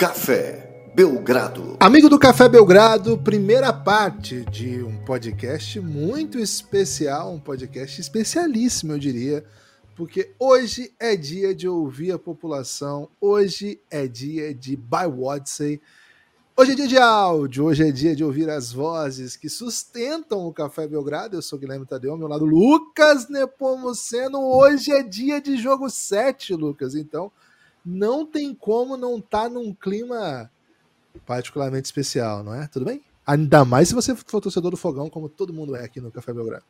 Café Belgrado. Amigo do Café Belgrado, primeira parte de um podcast muito especial, um podcast especialíssimo, eu diria, porque hoje é dia de ouvir a população, hoje é dia de By Wodsey. Hoje é dia de áudio, hoje é dia de ouvir as vozes que sustentam o Café Belgrado. Eu sou Guilherme Tadeu, ao meu lado Lucas Nepomuceno. Hoje é dia de jogo 7, Lucas. Então, não tem como não estar tá num clima particularmente especial, não é? Tudo bem? Ainda mais se você for torcedor do Fogão, como todo mundo é aqui no Café Belgrado.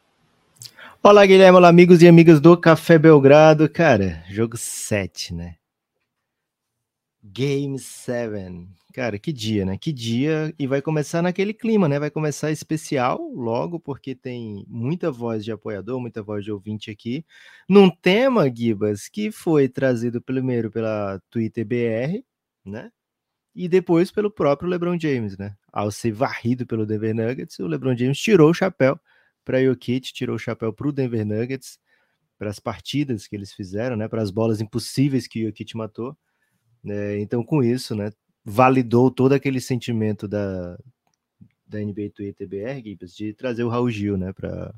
Olá, Guilherme, olá, amigos e amigas do Café Belgrado. Cara, jogo 7, né? Game 7. Cara, que dia, né? Que dia. E vai começar naquele clima, né? Vai começar especial logo, porque tem muita voz de apoiador, muita voz de ouvinte aqui. Num tema, Gibas, que foi trazido primeiro pela Twitter BR, né? E depois pelo próprio LeBron James, né? Ao ser varrido pelo Denver Nuggets, o LeBron James tirou o chapéu para Jokic, tirou o chapéu para o Denver Nuggets, para as partidas que eles fizeram, né? Para as bolas impossíveis que o Jokic matou. É, então, com isso, né? Validou todo aquele sentimento da, da NBA Twitter BR, Gibbs, de trazer o Raul Gil, né, pra,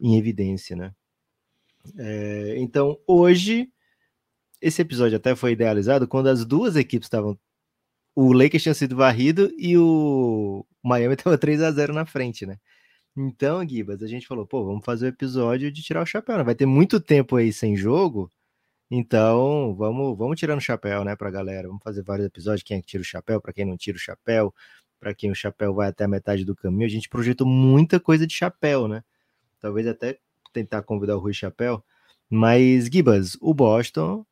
em evidência, né. É, então, hoje, esse episódio até foi idealizado quando as duas equipes estavam. O Lakers tinha sido varrido e o Miami estava 3 a 0 na frente, né? Então, Gibas, a gente falou, pô, vamos fazer o episódio de tirar o chapéu, né? Vai ter muito tempo aí sem jogo, então, vamos, vamos tirando o chapéu, né, pra galera. Vamos fazer vários episódios, quem é que tira o chapéu, para quem não tira o chapéu, para quem o chapéu vai até a metade do caminho. A gente projetou muita coisa de chapéu, né? Talvez até tentar convidar o Rui Chapéu. Mas, Gibas, o Boston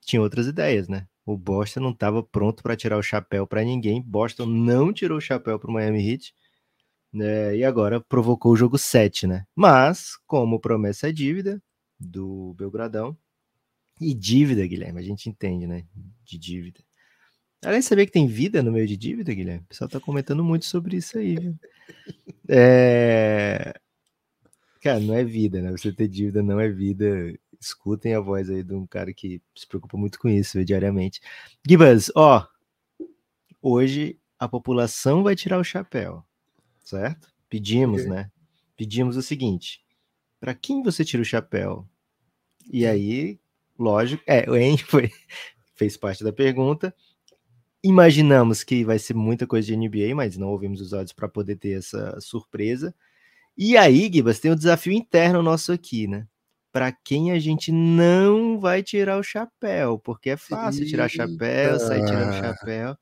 tinha outras ideias, né? O Boston não estava pronto para tirar o chapéu para ninguém. Boston não tirou o chapéu para o Miami Heat. Né? E agora provocou o jogo 7, né? Mas, como promessa é dívida do Belgradão, e dívida, Guilherme, a gente entende, né? De dívida. Além de saber que tem vida no meio de dívida, Guilherme, o pessoal tá comentando muito sobre isso aí, viu? É... Cara, não é vida, né? Você ter dívida não é vida. Escutem a voz aí de um cara que se preocupa muito com isso viu, diariamente. Gibas, ó, hoje a população vai tirar o chapéu, certo? Pedimos, okay. né? Pedimos o seguinte: para quem você tira o chapéu? E aí, lógico. É, o En foi, fez parte da pergunta. Imaginamos que vai ser muita coisa de NBA, mas não ouvimos os áudios para poder ter essa surpresa. E aí, Gibas, tem um desafio interno nosso aqui, né? Para quem a gente não vai tirar o chapéu, porque é fácil tirar chapéu, sair tirando chapéu.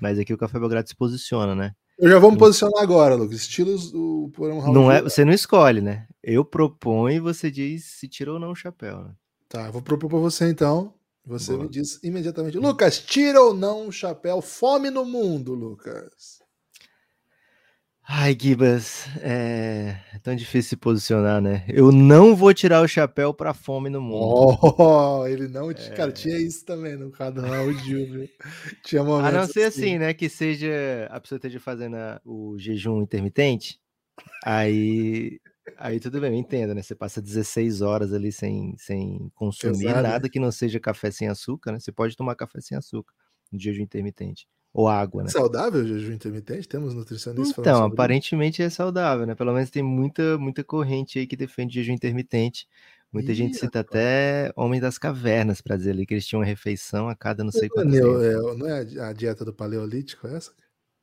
Mas aqui o Café Belgrado se posiciona, né? Eu já vou me posicionar agora, Lucas. Estilos do Porão Não é, você não escolhe, né? Eu proponho e você diz se tirou ou não o chapéu, né? Tá, eu vou propor para você então. Você Boa. me diz imediatamente. Lucas, tira ou não o chapéu? Fome no mundo, Lucas. Ai, Gibas, é... é tão difícil se posicionar, né? Eu não vou tirar o chapéu para fome no mundo. Oh, ele não. É... Cara, tinha isso também no canal, viu? Tinha momentos. A não ser assim, assim, né? Que seja a pessoa esteja fazendo o jejum intermitente. Aí Aí tudo bem, eu entendo, né? Você passa 16 horas ali sem, sem consumir Exato. nada que não seja café sem açúcar, né? Você pode tomar café sem açúcar no jejum intermitente. Ou água, né? Saudável o jejum intermitente? Temos nutricionistas Então, aparentemente isso. é saudável, né? Pelo menos tem muita, muita corrente aí que defende jejum intermitente. Muita Ih, gente cita até Homem das Cavernas para dizer ali que eles tinham uma refeição a cada não sei quanto é, é, Não é a dieta do paleolítico essa?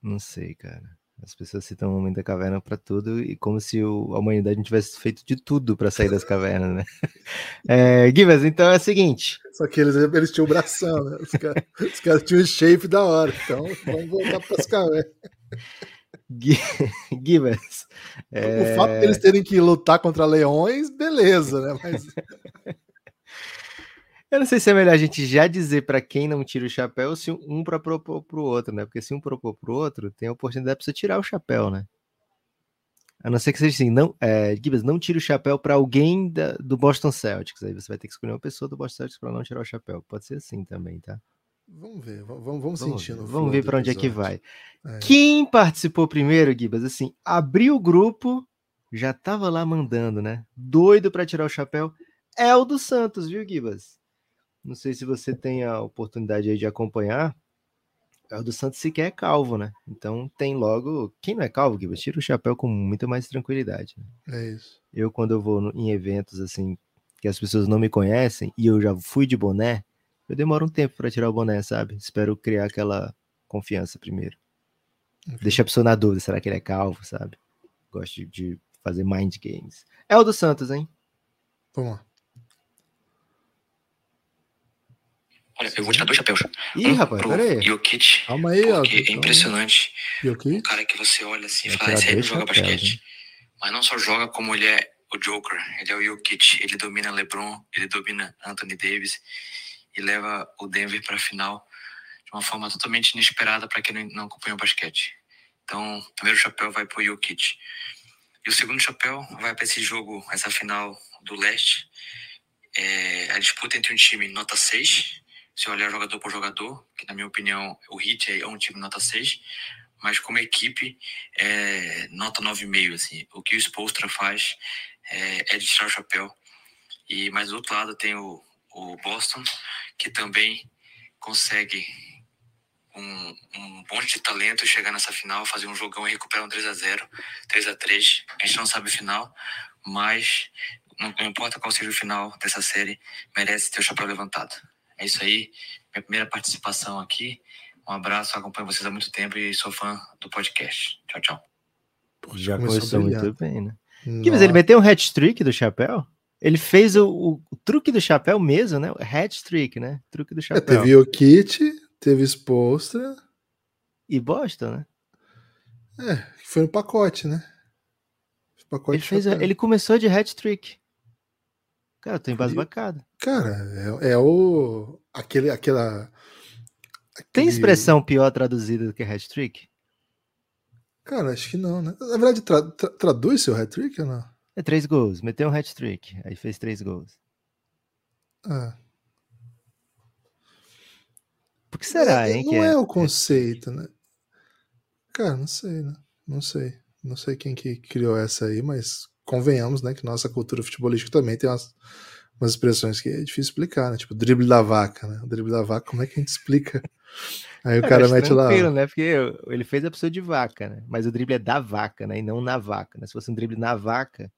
Não sei, cara. As pessoas citam o homem da caverna para tudo e como se o, a humanidade não tivesse feito de tudo para sair das cavernas, né? É, Givas, então é o seguinte. Só que eles, eles tinham o bração, né? Os caras cara tinham o shape da hora. Então vamos voltar para as cavernas. Givas. É... O fato deles de terem que lutar contra leões, beleza, né? Mas. Eu não sei se é melhor a gente já dizer para quem não tira o chapéu se um para propor para o outro, né? Porque se um propor para o outro, tem a oportunidade para você tirar o chapéu, né? A não ser que seja assim, não, é, Gibbs, não tire o chapéu para alguém da, do Boston Celtics. Aí você vai ter que escolher uma pessoa do Boston Celtics para não tirar o chapéu. Pode ser assim também, tá? Vamos ver, vamos, vamos, vamos sentindo. Vamos ver para onde é que vai. É. Quem participou primeiro, Gibas? Assim, abriu o grupo, já tava lá mandando, né? Doido para tirar o chapéu. É o do Santos, viu, Gibas? Não sei se você tem a oportunidade aí de acompanhar. é o do Santos sequer é calvo, né? Então tem logo. Quem não é calvo, Guilherme, tira o chapéu com muita mais tranquilidade. Né? É isso. Eu, quando eu vou em eventos assim, que as pessoas não me conhecem e eu já fui de boné, eu demoro um tempo para tirar o boné, sabe? Espero criar aquela confiança primeiro. Deixa a pessoa na dúvida, será que ele é calvo, sabe? Gosto de, de fazer mind games. É o do Santos, hein? Vamos lá. Olha, eu vou tirar dois chapéus. Ih, um rapaz, peraí. Jokic. Calma aí, ó. É impressionante. Jokic? Um cara que você olha assim e fala, esse aí joga basquete. Hein? Mas não só joga como ele é o Joker. Ele é o Jokic. Ele domina LeBron, ele domina Anthony Davis e leva o Denver para a final de uma forma totalmente inesperada para quem não acompanha o basquete. Então, o primeiro chapéu vai para o Jokic. E o segundo chapéu vai para esse jogo, essa final do leste. É, a disputa entre um time nota 6 se olhar jogador por jogador, que na minha opinião o Heat é um time nota 6, mas como equipe é nota 9,5, assim. O que o Spolstra faz é, é de tirar o chapéu. E mais do outro lado tem o, o Boston, que também consegue um, um monte de talento chegar nessa final, fazer um jogão e recuperar um 3 a 0 3 a 3 A gente não sabe o final, mas não, não importa qual seja o final dessa série, merece ter o chapéu levantado. É isso aí. Minha primeira participação aqui. Um abraço, acompanho vocês há muito tempo e sou fã do podcast. Tchau, tchau. Já começou, começou muito bem, né? Que, mas ele meteu um hat-trick do chapéu? Ele fez o, o, o, truque do chapéu mesmo, né? O hat-trick, né? Truque do é, chapéu. É, teve o kit, teve exposta. E Boston, né? É, foi no pacote, né? Pacote ele, fez, ele começou de hat-trick. Cara, tô embasbacado. Cara, é, é o. Aquele, aquela. Aquele... Tem expressão pior traduzida do que hat-trick? Cara, acho que não, né? Na verdade, tra tra traduz seu hat-trick ou não? É três gols. Meteu um hat-trick. Aí fez três gols. Ah. Por que será, é, hein? Não é, é, o conceito, né? Cara, não sei, né? Não sei. Não sei quem que criou essa aí, mas convenhamos, né, que nossa cultura futebolística também tem umas, umas expressões que é difícil explicar, né? Tipo, drible da vaca, né? O drible da vaca, como é que a gente explica? Aí o é, cara mete lá. né? Porque ele fez a pessoa de vaca, né? Mas o drible é da vaca, né? E não na vaca, né? Se fosse um drible na vaca,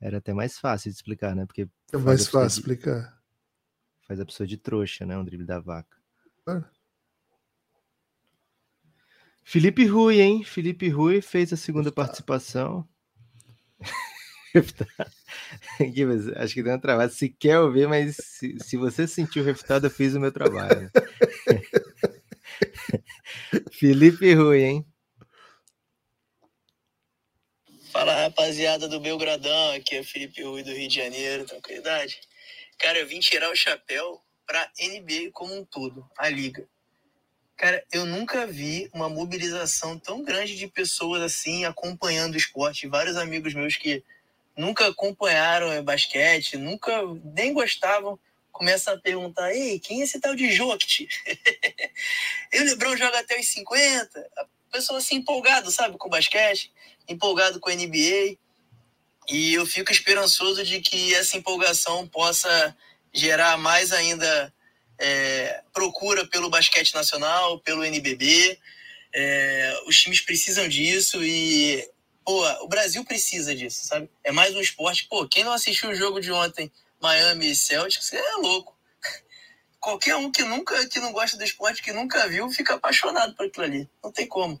era até mais fácil de explicar, né? Porque é mais fácil de... explicar. Faz a pessoa de trouxa, né? Um drible da vaca. Claro. Felipe Rui, hein? Felipe Rui fez a segunda participação. Acho que deu uma travada. Se quer ouvir, mas se, se você sentiu refutado, eu fiz o meu trabalho. Felipe Rui, hein? Fala rapaziada do Belgradão, aqui é Felipe Rui do Rio de Janeiro, tranquilidade. Cara, eu vim tirar o chapéu pra NBA como um todo, a liga. Cara, eu nunca vi uma mobilização tão grande de pessoas assim acompanhando o esporte. Vários amigos meus que nunca acompanharam basquete, nunca nem gostavam, começam a perguntar: Ei, quem é esse tal de Jokic? e o Lebron joga até os 50. A pessoa assim empolgado, sabe, com basquete, empolgado com a NBA. E eu fico esperançoso de que essa empolgação possa gerar mais ainda é, procura pelo basquete nacional, pelo NBB. É, os times precisam disso e pô, o Brasil precisa disso, sabe? É mais um esporte. Pô, quem não assistiu o jogo de ontem, Miami e Celtics, é louco. Qualquer um que nunca, que não gosta do esporte, que nunca viu, fica apaixonado por aquilo ali. Não tem como.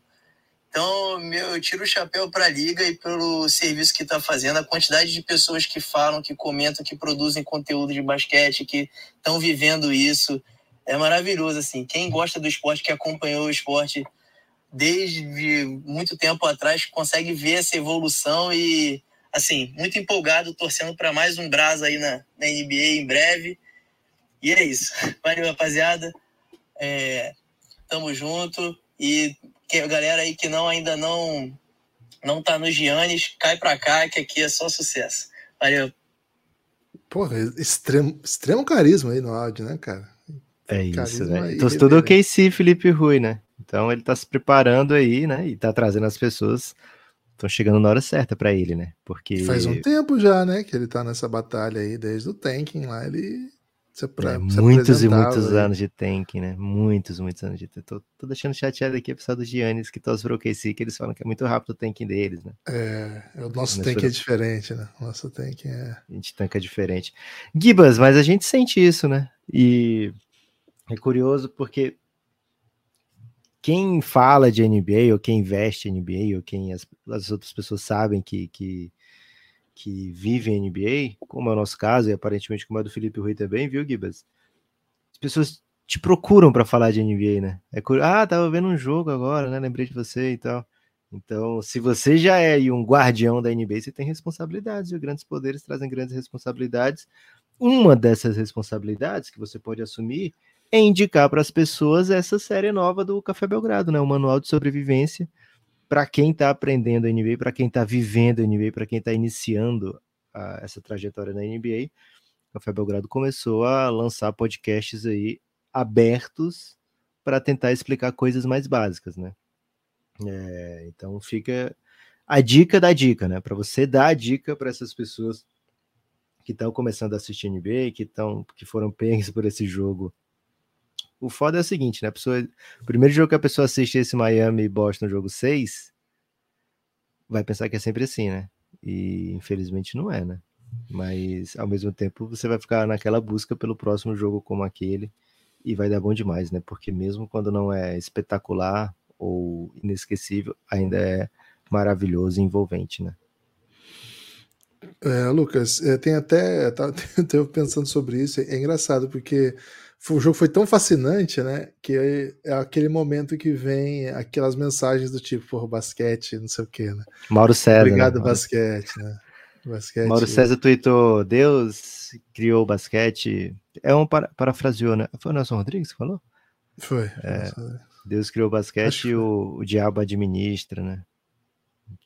Então, meu, eu tiro o chapéu para a liga e pelo serviço que está fazendo, a quantidade de pessoas que falam, que comentam, que produzem conteúdo de basquete, que estão vivendo isso, é maravilhoso assim. Quem gosta do esporte, que acompanhou o esporte desde muito tempo atrás, consegue ver essa evolução e assim, muito empolgado, torcendo para mais um Brasa aí na, na, NBA em breve. E é isso. Valeu, rapaziada. É, tamo junto e que a galera aí que não ainda não não tá nos Giannis, cai pra cá, que aqui é só sucesso. Valeu. Porra, extremo, extremo carisma aí no áudio, né, cara? É isso, né? Então, tudo o KC Felipe Rui, né? Então ele tá se preparando aí, né? E tá trazendo as pessoas. Estão chegando na hora certa para ele, né? Porque. Faz um tempo já, né? Que ele tá nessa batalha aí, desde o tanking lá, ele Pra, é, muitos e muitos anos de tank, né? Muitos, muitos anos de tank. Tô, tô deixando chateado aqui o pessoal dos Giannis que pro OKC, que eles falam que é muito rápido o tank deles, né? É, o nosso tank é diferente, né? O nosso tank é... A gente tanca diferente. Gibas, mas a gente sente isso, né? E é curioso porque quem fala de NBA, ou quem investe NBA, ou quem as, as outras pessoas sabem que, que que vivem NBA, como é o nosso caso, e aparentemente como é do Felipe Rui também, viu, Gibas? As pessoas te procuram para falar de NBA, né? É, ah, tava vendo um jogo agora, né? Lembrei de você e tal. Então, se você já é um guardião da NBA, você tem responsabilidades, e grandes poderes trazem grandes responsabilidades. Uma dessas responsabilidades que você pode assumir é indicar para as pessoas essa série nova do Café Belgrado, né? O Manual de Sobrevivência, para quem está aprendendo a NBA, para quem está vivendo a NBA, para quem está iniciando a, essa trajetória na NBA, o Café Belgrado começou a lançar podcasts aí abertos para tentar explicar coisas mais básicas, né? É, então fica a dica da dica, né? Para você dar a dica para essas pessoas que estão começando a assistir NBA, que estão que foram pegues por esse jogo o foda é o seguinte, né? A pessoa, o primeiro jogo que a pessoa assiste esse Miami e Boston jogo 6, vai pensar que é sempre assim, né? E infelizmente não é, né? Mas ao mesmo tempo você vai ficar naquela busca pelo próximo jogo como aquele e vai dar bom demais, né? Porque mesmo quando não é espetacular ou inesquecível, ainda é maravilhoso e envolvente, né? É, Lucas, é, tem até. Tá, eu pensando sobre isso, é engraçado, porque o jogo foi tão fascinante, né? Que é, aquele momento que vem aquelas mensagens do tipo, porra, basquete, não sei o quê, né? Mauro César. Né? Obrigado, né? basquete, né? Basquete. Mauro César tweetou: Deus criou o basquete. É um para, parafraseou, né? Foi o Nelson Rodrigues que falou? Foi. É, Deus criou o basquete e o, o diabo administra, né?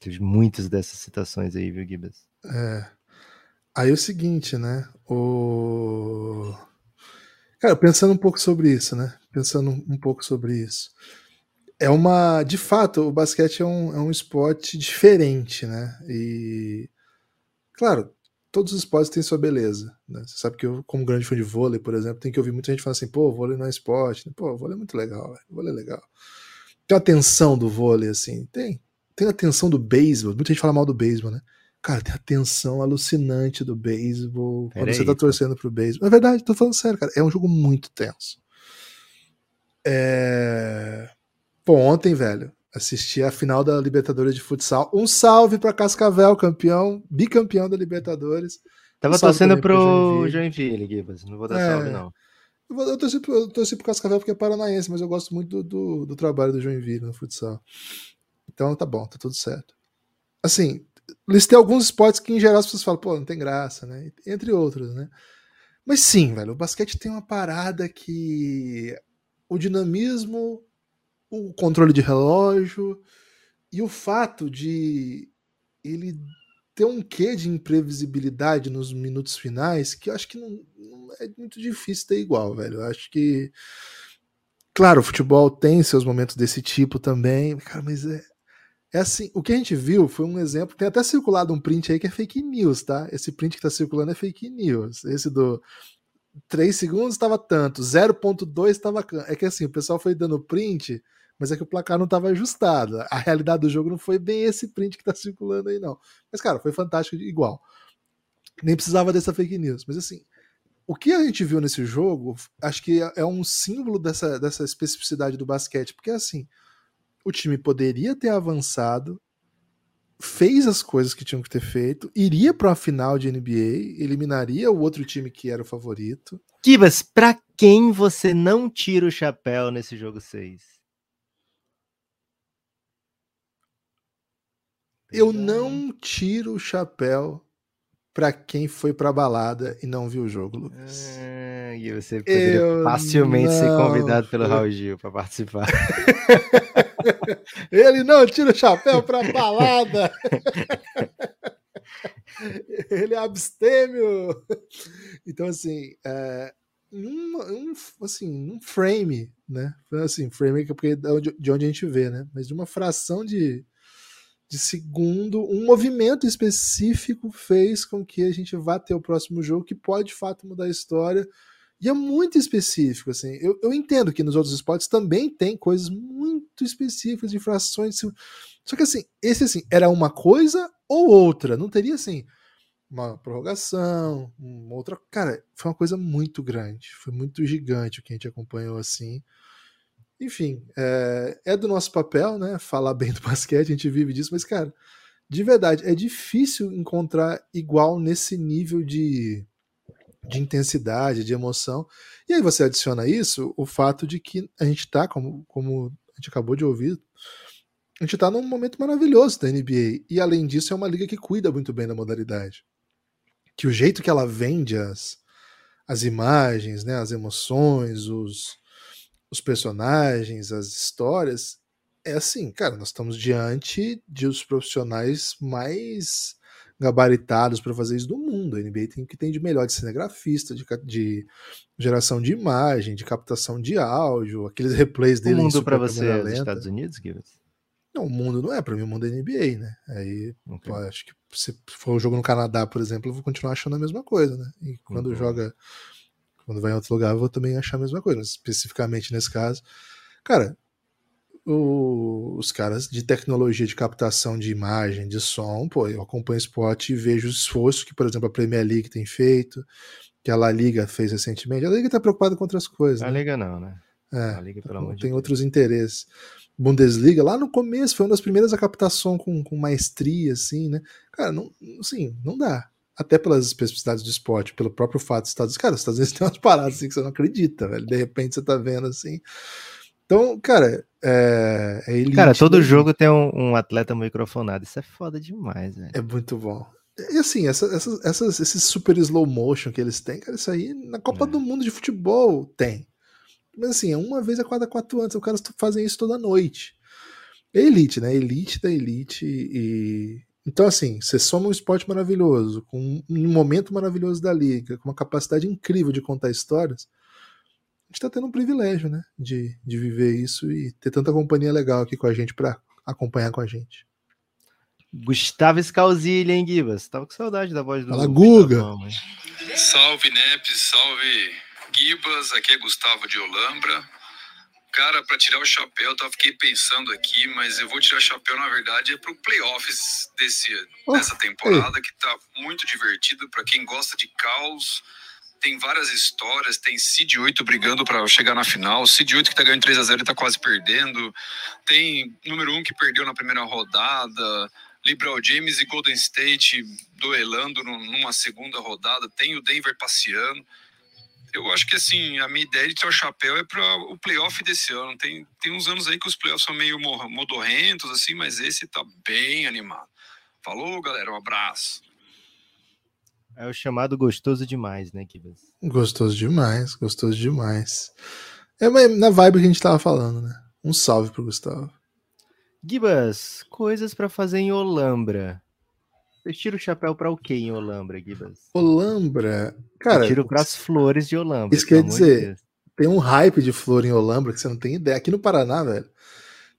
Teve muitas dessas citações aí, viu, Gibas? É. Aí é o seguinte, né? O Cara, pensando um pouco sobre isso, né? Pensando um pouco sobre isso. É uma. De fato, o basquete é um, é um esporte diferente, né? E. Claro, todos os esportes têm sua beleza. Né? Você sabe que eu, como grande fã de vôlei, por exemplo, tem que ouvir muita gente falando assim, pô, vôlei não é esporte. Pô, vôlei é muito legal, vôlei é legal. Tem a tensão do vôlei, assim, tem. Tem a tensão do beisebol. Muita gente fala mal do beisebol, né? Cara, tem a tensão alucinante do beisebol. Quando aí, você tá torcendo pro beisebol. É verdade, tô falando sério, cara. É um jogo muito tenso. É... Pô, ontem, velho, assisti a final da Libertadores de futsal. Um salve para Cascavel, campeão, bicampeão da Libertadores. Tava um torcendo pro Joinville, Gibas. Não vou dar é... salve, não. Eu, eu, torci, eu torci pro Cascavel porque é paranaense, mas eu gosto muito do, do, do trabalho do Joinville no futsal. Então tá bom, tá tudo certo. Assim, listei alguns esportes que, em geral, as pessoas falam, pô, não tem graça, né? Entre outros, né? Mas sim, velho, o basquete tem uma parada que o dinamismo, o controle de relógio e o fato de ele ter um quê de imprevisibilidade nos minutos finais que eu acho que não, não é muito difícil ter igual, velho. Eu acho que. Claro, o futebol tem seus momentos desse tipo também, cara, mas é, é assim, o que a gente viu foi um exemplo, tem até circulado um print aí que é fake news, tá? Esse print que tá circulando é fake news. Esse do 3 segundos estava tanto, 0.2 estava. É que assim, o pessoal foi dando print, mas é que o placar não estava ajustado. A realidade do jogo não foi bem esse print que tá circulando aí, não. Mas, cara, foi fantástico igual. Nem precisava dessa fake news. Mas assim, o que a gente viu nesse jogo, acho que é um símbolo dessa, dessa especificidade do basquete, porque assim o time poderia ter avançado, fez as coisas que tinham que ter feito, iria para uma final de NBA, eliminaria o outro time que era o favorito. Kibas, para quem você não tira o chapéu nesse jogo 6? Eu não tiro o chapéu para quem foi pra balada e não viu o jogo, Lucas. Ah, e você poderia eu facilmente ser convidado pelo Raul Gil para participar. Ele não tira o chapéu pra balada. Ele é abstêmio. Então, assim, é, um, um, assim, um frame, né? Assim, frame é porque é de onde a gente vê, né? Mas de uma fração de, de segundo, um movimento específico fez com que a gente vá ter o próximo jogo que pode de fato mudar a história E é muito específico, assim. Eu, eu entendo que nos outros esportes também tem coisas muito específicas infrações. Só que assim, esse assim, era uma coisa ou outra. Não teria assim uma prorrogação, uma outra. Cara, foi uma coisa muito grande. Foi muito gigante o que a gente acompanhou assim. Enfim, é, é do nosso papel, né? Falar bem do basquete, a gente vive disso, mas, cara, de verdade, é difícil encontrar igual nesse nível de, de intensidade, de emoção. E aí você adiciona isso o fato de que a gente tá, como, como a gente acabou de ouvir, a gente tá num momento maravilhoso da NBA. E além disso, é uma liga que cuida muito bem da modalidade. Que o jeito que ela vende as, as imagens, né, as emoções, os, os personagens, as histórias, é assim, cara, nós estamos diante de os profissionais mais gabaritados para fazer isso do mundo. A NBA tem o que tem de melhor de cinegrafista, de, de geração de imagem, de captação de áudio, aqueles replays dele. O mundo para você é dos Estados Unidos, Gibbs? Não, o mundo não é, para mim o mundo é NBA, né? Aí, okay. pô, acho que se for um jogo no Canadá, por exemplo, eu vou continuar achando a mesma coisa, né? E quando uhum. joga quando vai em outro lugar, eu vou também achar a mesma coisa. Especificamente nesse caso. Cara, o, os caras de tecnologia de captação de imagem, de som, pô, eu acompanho o esporte e vejo o esforço que, por exemplo, a Premier League tem feito, que a La Liga fez recentemente. A Liga tá preocupada com outras coisas. A né? Liga não, né? É, a Liga, pelo amor tem de outros interesses. Bundesliga, lá no começo, foi uma das primeiras a captar som com, com maestria, assim, né? Cara, não, assim, não dá até pelas especificidades do esporte, pelo próprio fato dos Estados Unidos. Cara, os Estados Unidos tem umas paradas assim que você não acredita, velho. De repente você tá vendo assim. Então, cara, é, é elite. Cara, todo jogo tem um, um, atleta microfonado. Isso é foda demais, velho. É muito bom. E assim, essa, essa, essas, esses super slow motion que eles têm, cara, isso aí na Copa é. do Mundo de Futebol tem. Mas assim, é uma vez a cada quatro anos. Os caras fazem isso toda noite. É elite, né? Elite da elite. E, então, assim, você soma um esporte maravilhoso, com um momento maravilhoso da liga, com uma capacidade incrível de contar histórias, gente está tendo um privilégio, né? De, de viver isso e ter tanta companhia legal aqui com a gente para acompanhar com a gente. Gustavo Scalzilha, hein, Gibas? Tava com saudade da voz do. Fala, Guga! Salve, Neps, salve, Gibas. Aqui é Gustavo de Olambra. Cara, para tirar o chapéu, eu fiquei pensando aqui, mas eu vou tirar o chapéu, na verdade, é pro playoffs desse, oh, dessa temporada, ei. que tá muito divertido para quem gosta de caos. Tem várias histórias, tem Cid 8 brigando para chegar na final, Cid 8 que tá ganhando 3 a 0 e tá quase perdendo. Tem número 1 que perdeu na primeira rodada, LeBron James e Golden State duelando numa segunda rodada, tem o Denver passeando eu acho que assim, a minha ideia de tirar o chapéu é para o playoff desse ano. Tem, tem uns anos aí que os playoffs são meio modorrentos, assim, mas esse tá bem animado. Falou, galera, um abraço. É o chamado gostoso demais, né, Kibas? Gostoso demais, gostoso demais. É na vibe que a gente tava falando, né? Um salve pro Gustavo. Gibas, coisas para fazer em Olambra. Você tira o chapéu para o quê em Olambra, Gibas? Olambra, cara. Eu tiro para as flores de Olambra. Isso quer dizer, de tem um hype de flor em Olambra que você não tem ideia. Aqui no Paraná, velho,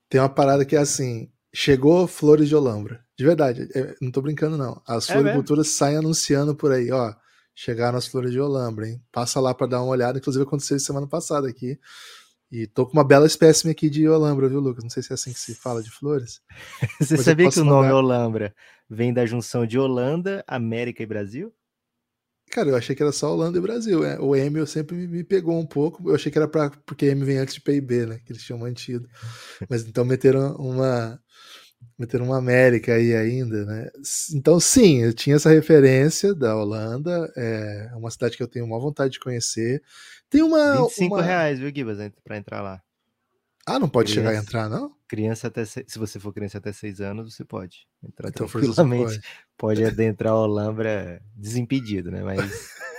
tem uma parada que é assim: chegou flores de Olambra. De verdade, é, não tô brincando, não. As é floriculturas saem anunciando por aí, ó. Chegaram as flores de Olambra, hein? Passa lá para dar uma olhada. Inclusive aconteceu semana passada aqui. E tô com uma bela espécime aqui de Olambra, viu, Lucas? Não sei se é assim que se fala de flores. Você sabia que o nome mandar... Olambra vem da junção de Holanda, América e Brasil? Cara, eu achei que era só Holanda e Brasil. É. O M eu sempre me, me, pegou um pouco. Eu achei que era pra, porque M vem antes de PIB, né? Que eles tinham mantido. Mas então meteram uma. Meteram uma América aí ainda, né? Então, sim, eu tinha essa referência da Holanda. É uma cidade que eu tenho uma vontade de conhecer. Tem uma. 25 uma... reais, viu, Gibas, pra entrar lá. Ah, não pode criança, chegar e entrar, não? Criança até se, se você for criança até 6 anos, você pode entrar então, tranquilamente. Pode. pode adentrar o Olambra desimpedido, né? Mas.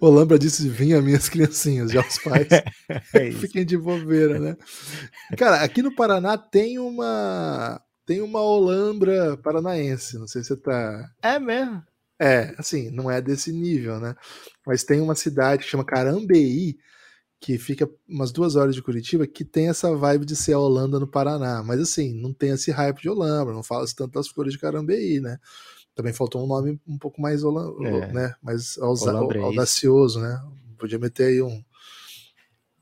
Olambra disse: vinha minhas criancinhas, já os pais. é Fiquem de bobeira, né? Cara, aqui no Paraná tem uma. Tem uma Olambra paranaense. Não sei se você tá. É mesmo? É, assim, não é desse nível, né? Mas tem uma cidade que chama Carambeí, que fica umas duas horas de Curitiba, que tem essa vibe de ser a Holanda no Paraná. Mas assim, não tem esse hype de Holanda, não fala-se tanto das flores de Carambeí, né? Também faltou um nome um pouco mais, Holanda, é. né? mais audacioso, né? Podia meter aí um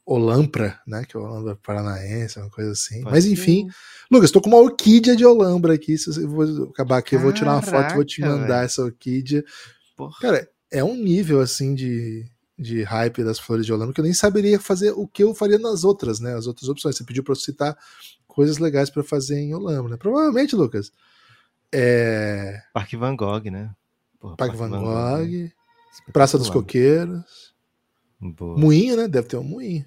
Olampra, né? Que é o Olambra Paranaense, uma coisa assim. Pode Mas ser. enfim, Lucas, tô com uma orquídea de Olambra aqui. Se eu vou acabar aqui, eu vou tirar uma foto e vou te mandar velho. essa orquídea. Porra. Cara, é um nível assim de, de hype das flores de Olambra que eu nem saberia fazer o que eu faria nas outras, né? As outras opções. Você pediu para eu citar coisas legais para fazer em Olambra. né? Provavelmente, Lucas. É. Parque Van Gogh, né? Porra, Parque Van né? Gogh, Praça dos. Coqueiros, Boa. Moinho, né? Deve ter um moinho.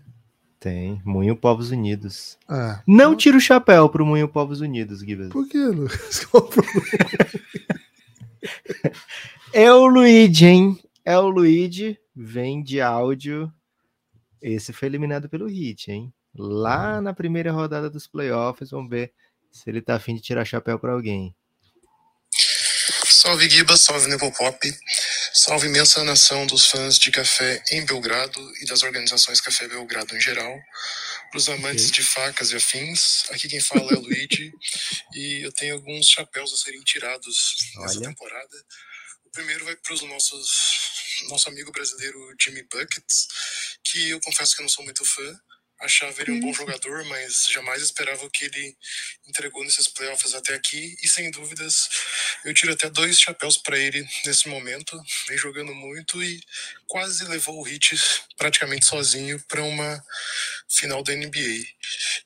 Tem. Moinho Povos Unidos. Ah, Não tira o chapéu pro Moinho Povos Unidos, Gibbs. por que, Lucas? Qual o problema? É o Luigi, hein? É o Luigi. Vem de áudio. Esse foi eliminado pelo Hit, hein? Lá na primeira rodada dos playoffs, vamos ver se ele tá afim de tirar chapéu pra alguém. Salve Giba, salve Nepopop, salve imensa nação dos fãs de café em Belgrado e das organizações Café Belgrado em geral, pros amantes de facas e afins, aqui quem fala é o Luigi e eu tenho alguns chapéus a serem tirados nessa Olha. temporada. O primeiro vai para os nossos nosso amigo brasileiro Jimmy Buckets, que eu confesso que eu não sou muito fã. Achava ele um bom jogador, mas jamais esperava o que ele entregou nesses playoffs até aqui. E sem dúvidas, eu tiro até dois chapéus para ele nesse momento. Vem jogando muito e quase levou o Hit praticamente sozinho para uma final da NBA.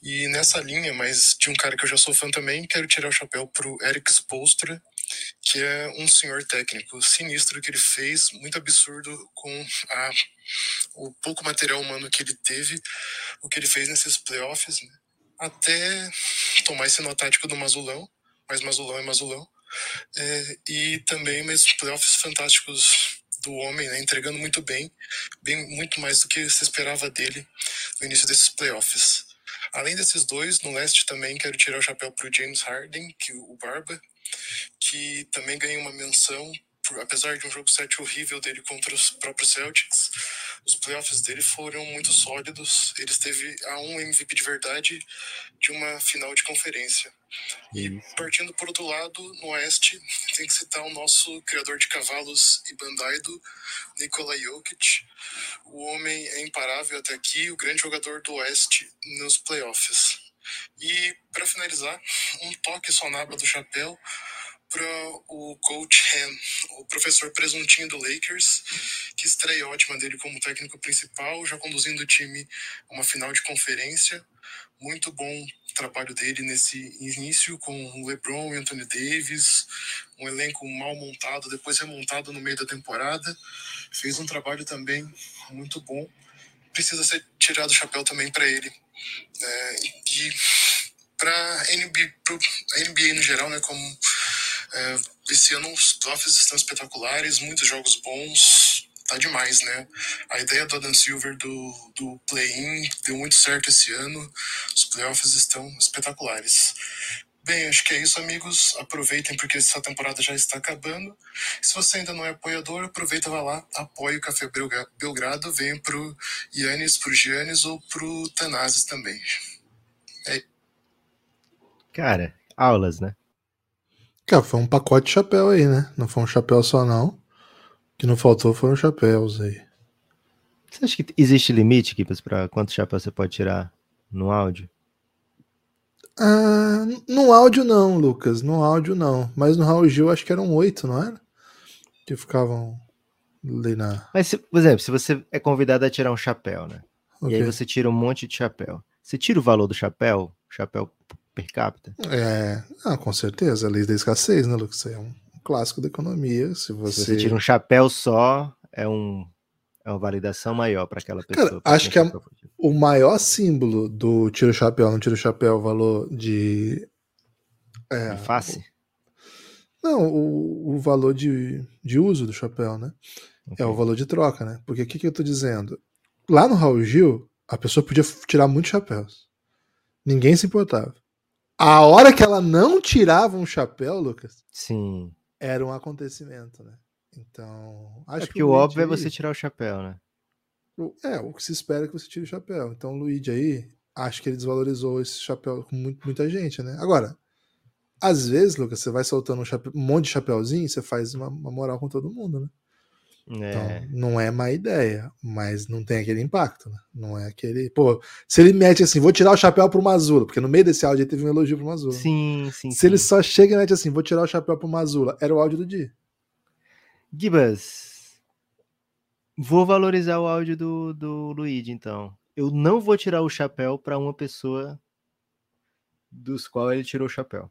E nessa linha, mas de um cara que eu já sou fã também, quero tirar o chapéu pro Eric Spolstra, que é um senhor técnico sinistro que ele fez, muito absurdo com a, o pouco material humano que ele teve, o que ele fez nesses playoffs, né? até tomar esse nó tático do Mazulão, mas Mazulão é Mazulão, é, e também mas playoffs fantásticos do homem, né, entregando muito bem, bem muito mais do que se esperava dele no início desses playoffs. Além desses dois, no leste também quero tirar o chapéu para o James Harden, que o Barba, que também ganhou uma menção, por, apesar de um jogo 7 horrível dele contra os próprios Celtics, os playoffs dele foram muito sólidos. Ele esteve a um MVP de verdade de uma final de conferência. E partindo por outro lado, no Oeste, tem que citar o nosso criador de cavalos e bandaido, Nikola Jokic. O homem é imparável até aqui, o grande jogador do Oeste nos playoffs. E para finalizar, um toque só na aba do chapéu para o coach Han, o professor presuntinho do Lakers, que estreia ótima dele como técnico principal, já conduzindo o time a uma final de conferência. Muito bom trabalho dele nesse início com o LeBron e Anthony Davis, um elenco mal montado, depois remontado no meio da temporada. Fez um trabalho também muito bom. Precisa ser tirado o chapéu também para ele. É, e para NBA, NBA no geral, né, como é, esse ano os playoffs estão espetaculares, muitos jogos bons, tá demais, né? A ideia do Adam Silver do, do play-in deu muito certo esse ano, os playoffs estão espetaculares. Bem, acho que é isso, amigos. Aproveitem porque essa temporada já está acabando. Se você ainda não é apoiador, aproveita, vai lá, apoie o Café Belgrado, venha pro Yannis, pro Giannis ou pro Tanazes também. Cara, aulas, né? Cara, foi um pacote de chapéu aí, né? Não foi um chapéu só, não. O que não faltou foram chapéus aí. Você acha que existe limite, Kipas, pra quanto chapéu você pode tirar no áudio? Ah, no áudio não, Lucas. No áudio não. Mas no Raul Gil acho que eram oito, não era? Que ficavam ali na. Mas, se- por exemplo, se você é convidado a tirar um chapéu, né? E aí você tira um monte de chapéu. Você tira o valor do chapéu, chapéu per capita? É, ah, com certeza. A lei da escassez, né, Lucas? É um clássico da economia. Se você. Se você tira um chapéu só, é, um, é uma validação maior para aquela Cara, pessoa. pra acho que a-. O maior símbolo do tiro-chapéu, não tiro-chapéu, valor de. É, De face? Não, o, o valor de, de uso do chapéu, né? É o valor de troca, né? Porque o que, que eu tô dizendo? Lá no Raul Gil, a pessoa podia tirar muitos chapéus. Ninguém se importava. A hora que ela não tirava um chapéu, Lucas, Sim. era um acontecimento, né? Então, acho é que o óbvio é você tirar o chapéu, né? É, o que se espera é que você tire o chapéu. Então, o Luigi aí, acho que ele desvalorizou esse chapéu com muita gente, né? Agora, às vezes, Lucas, você vai soltando um, chape- um monte de chapéuzinho, você faz uma, uma moral com todo mundo, né? É. Então, não é má ideia, mas não tem aquele impacto, né? Não é aquele. Pô, se ele mete assim, vou tirar o chapéu pro Mazula, porque no meio desse áudio ele teve um elogio pro Mazula. Sim, sim. Se sim. ele só chega e mete assim, vou tirar o chapéu pro Mazula, era o áudio do dia. Gibas, vou valorizar o áudio do, do Luigi, então. Eu não vou tirar o chapéu para uma pessoa dos qual ele tirou o chapéu.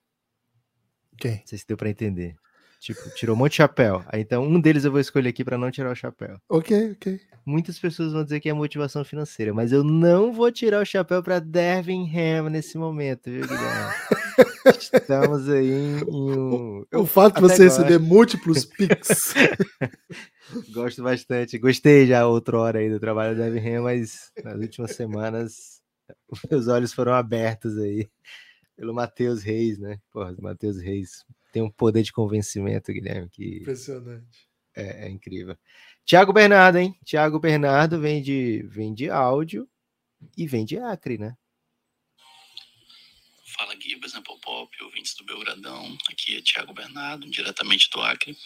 Quem? Não sei se deu para entender. Tipo, tirou um monte de chapéu. Aí, então, um deles eu vou escolher aqui para não tirar o chapéu. Ok, ok. Muitas pessoas vão dizer que é motivação financeira, mas eu não vou tirar o chapéu para Devin Ham nesse momento, viu, Guilherme? Estamos aí em, um. O fato de você gosto. receber múltiplos pics. Gosto bastante. Gostei já outra hora aí do trabalho da Ham, mas nas últimas semanas meus olhos foram abertos aí pelo Matheus Reis, né? Porra, Matheus Reis tem um poder de convencimento, Guilherme, que impressionante. É, é incrível. Tiago Bernardo, hein? Tiago Bernardo vem de, vem de áudio e vem de Acre, né? Fala Gibas, né, Pop, ouvintes do Belgradão. Aqui é Tiago Bernardo, diretamente do Acre.